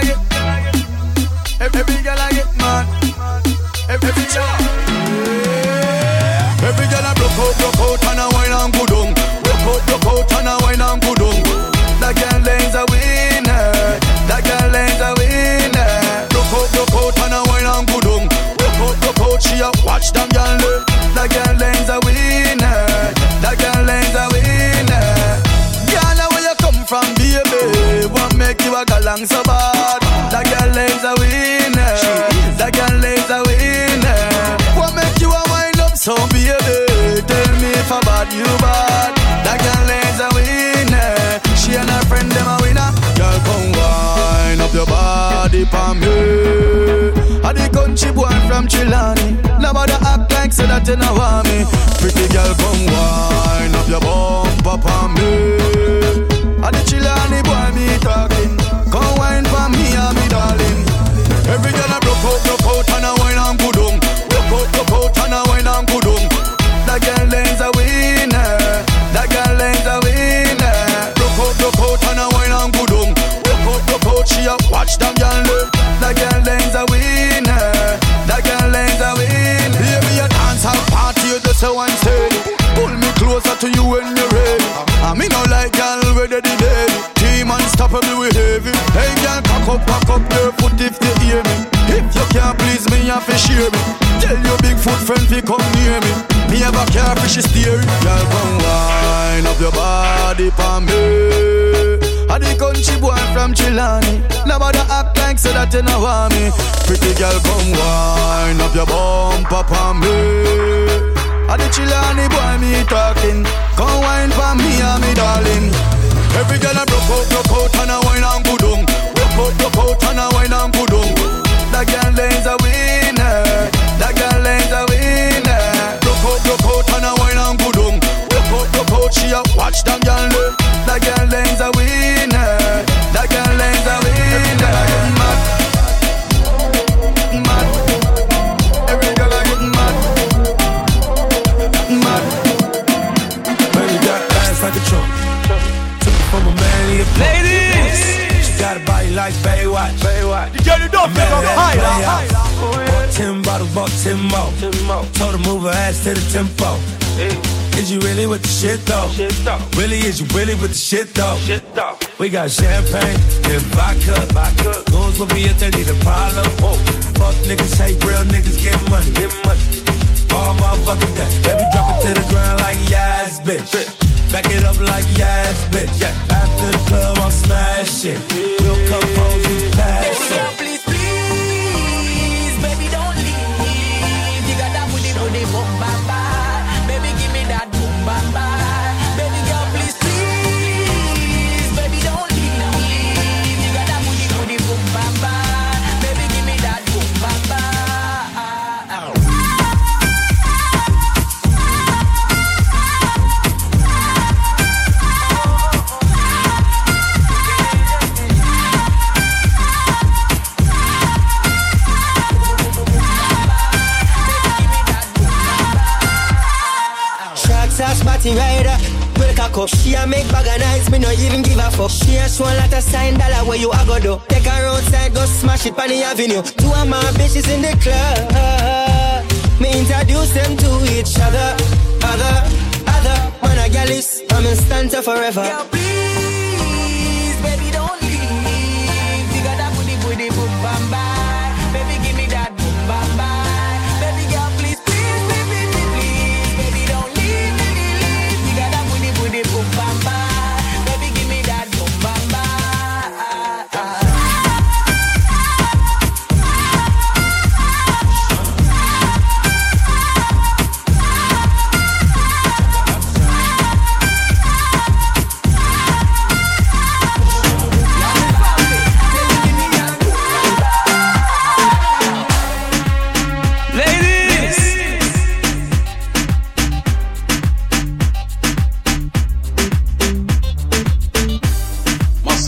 I get, every girl baby? Tell me if I bad, you bad. That girl is a winner. She and her friend them a winner. Girl, come wind up your body for me. I the country boy from Chilani. Nobody act like say that you know want me. Pretty girl, come wind up your bumper for me. I the Chilani boy me talking. Come wine for me, and me darling. Up, cock up your foot if you hear me. If you can't please me, have to share me. Tell your big foot friend to come near me. Me have a car for she steering. Girl, come wine up your body for me. I the country boy from Chilani. Nobody act like say that you know want me. Pretty girl, come wine up your bumper for me. I the Chilani boy me talking. Come wine for me and me darling. Every girl I broke out, broke out ass to the tempo. Is you really with the shit though? Really, is you really with the shit though? We got champagne and vodka. vodka. Goons will be if they need a problem. Whoa. Fuck niggas, hate real niggas, get money. Get money. All motherfucking day. Baby, drop it to the ground like yes, bitch. Back it up like yes, bitch. After the club, I'm smashing. We'll come home, you pass it. Spotty rider. Break a cup. She a make bag of nights, me no even give a fuck. She a show a lot of sign dollar where you a go do. Take her outside, go smash it on the avenue. Two of my bitches in the club. Me introduce them to each other. Other, other. Man a gal is, I'm in stanza forever. Girl,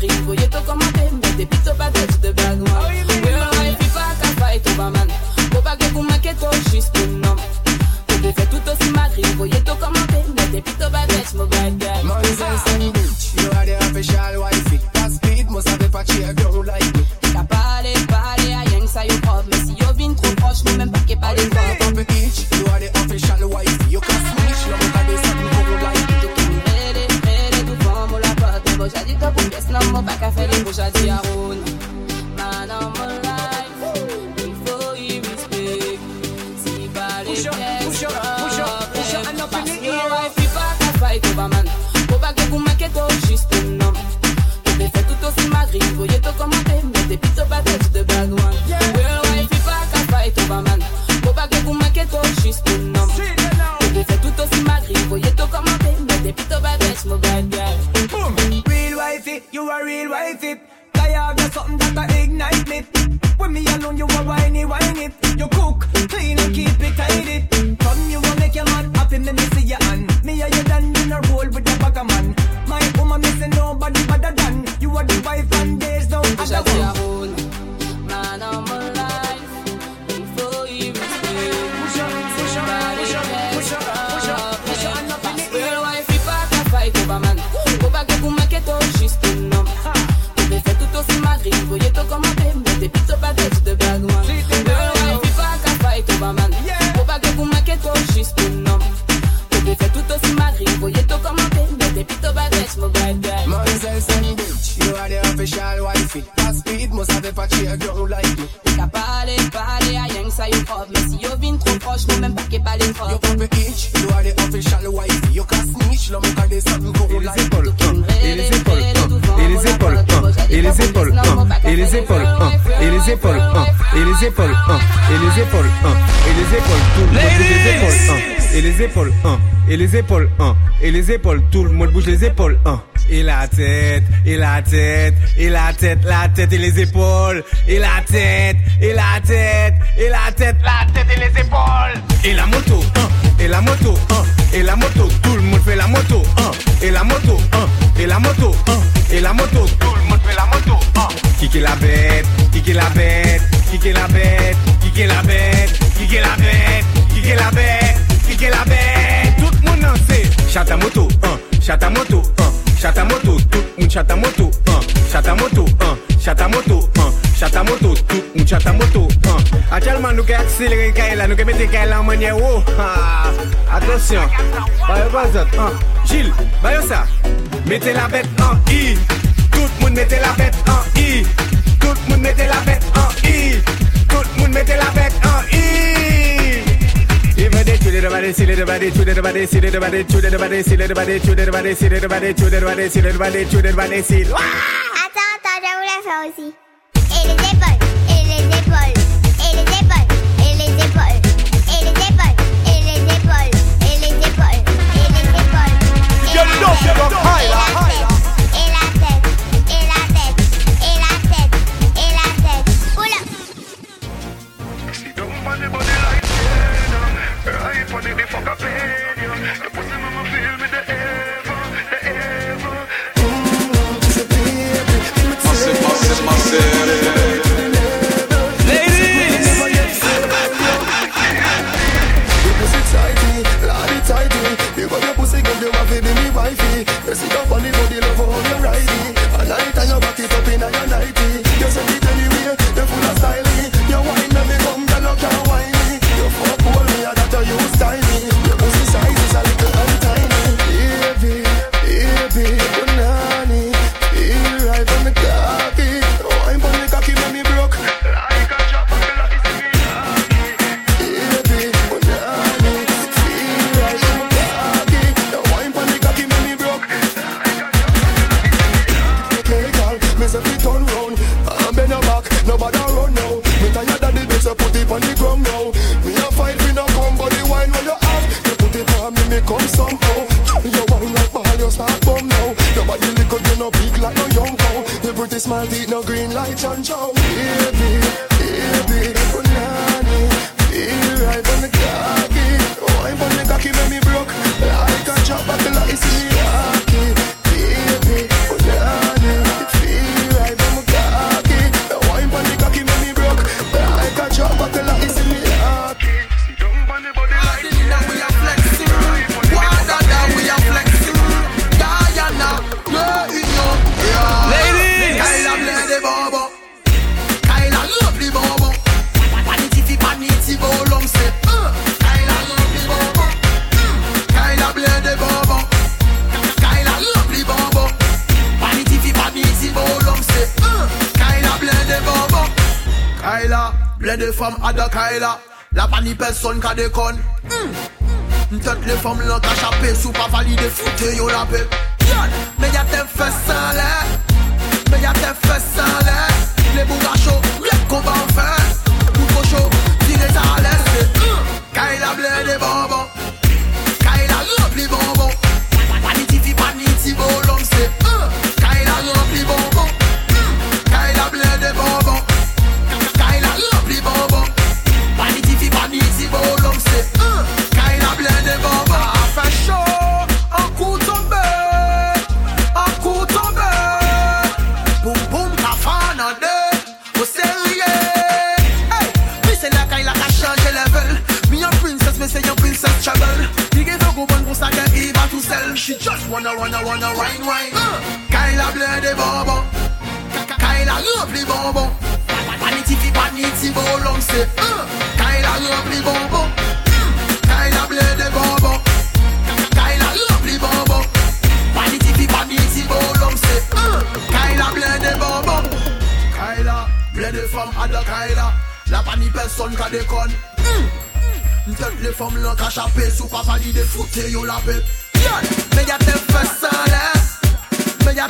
rico. You talk on my game, but the you a. Faut pas que vous manquez toi juste pour nom. Vous devez tout aussi ma rico. You talk on my game, but the beat up at. Push up, push up, push up, push up, and up in the air. wife, pas qu'à fight over man. Faut pas que vous m'inquiétez juste non Je l'ai fait tout aussi madrid Voyez When me alone, you a whiny whiny. You cook, clean and keep it tidy. Come you a make your man happy, me me see your hand. Me and you done in a roll with the bag man. My woman missing nobody better than you are the wife and there's no other one. own Man, I'm alive Before you Push up, push up, push up, push up, push up, push up, and up in the air. Real wife, fight over man Faut pas que vous m'inquiétez juste non Je l'ai fait tout aussi madrid Voyez tout propre Mais si yo vine trop proche, nous même pas qu'est pas les You propres pop it each, you are the official wifey. You can snitch, love me cause there's something go Et les épaules, hein, et les épaules, hein, et les épaules, hein, et les épaules, hein, et les épaules, hein, et les épaules, hein, et les épaules, hein, et les épaules, hein, et les épaules, tout le monde bouge les épaules, hein, et les épaules, hein, et les épaules, hein, et les épaules, tout le monde bouge les épaules, hein. Et la tête, et la tête, et la tête, la tête et les épaules, et la tête, et la tête, et la tête, la tête et les épaules. Et la moto, hein, et la moto, hein, et la moto, tout le monde fait la moto, hein, et la moto, hein, et la moto, hein, et la moto, tout le monde fait la moto, hein. Kicker la bête, kicker la bête, kicker la bête, kicker la bête, kicker la bête, kicker la bête, ta. Actuellement, nous nous en manière haut. Attention, ça. Mettez la bête en I. Tout le monde mettez la bête en I. Tout le monde mettez la bête en I. Tout le monde mettez la bête en I. Chule de body, de body, chule de de de de de like come somehow. You wine like ball, you start bum now. Your body little, you no big like no young cow. Your pretty smile teeth no green like John Chow. Baby, baby, oh, banana, here I on the cocky, oh, wine on the cocky, make me. Ple de fam ada kaila La pa ni person ka dekon mm. Tet le fam lan ka chape Sou pa valide foute yo la pe Yan, me ya te fe san le Me ya te fe san le Le bouga chou, rep kon ba an fe say your princess trouble He give a go bon go sa get Eva to sell. She just wanna, wanna, wanna wine, wine uh. Kaila ble de bonbon Ka- Kaila rempli bonbon Paniti fi paniti bolon se uh. Kaila rempli bonbon Mm. Kaila ble de bonbon Ka- Kaila rempli bonbon Paniti fi paniti bolon se uh. Kaila ble de bonbon Kaila ble de femme à Kaila La pa ni personne ka dekon Tet le fom lan ka Sou pa pali de foute yo la pe Yan, me ya te fe san le Me ya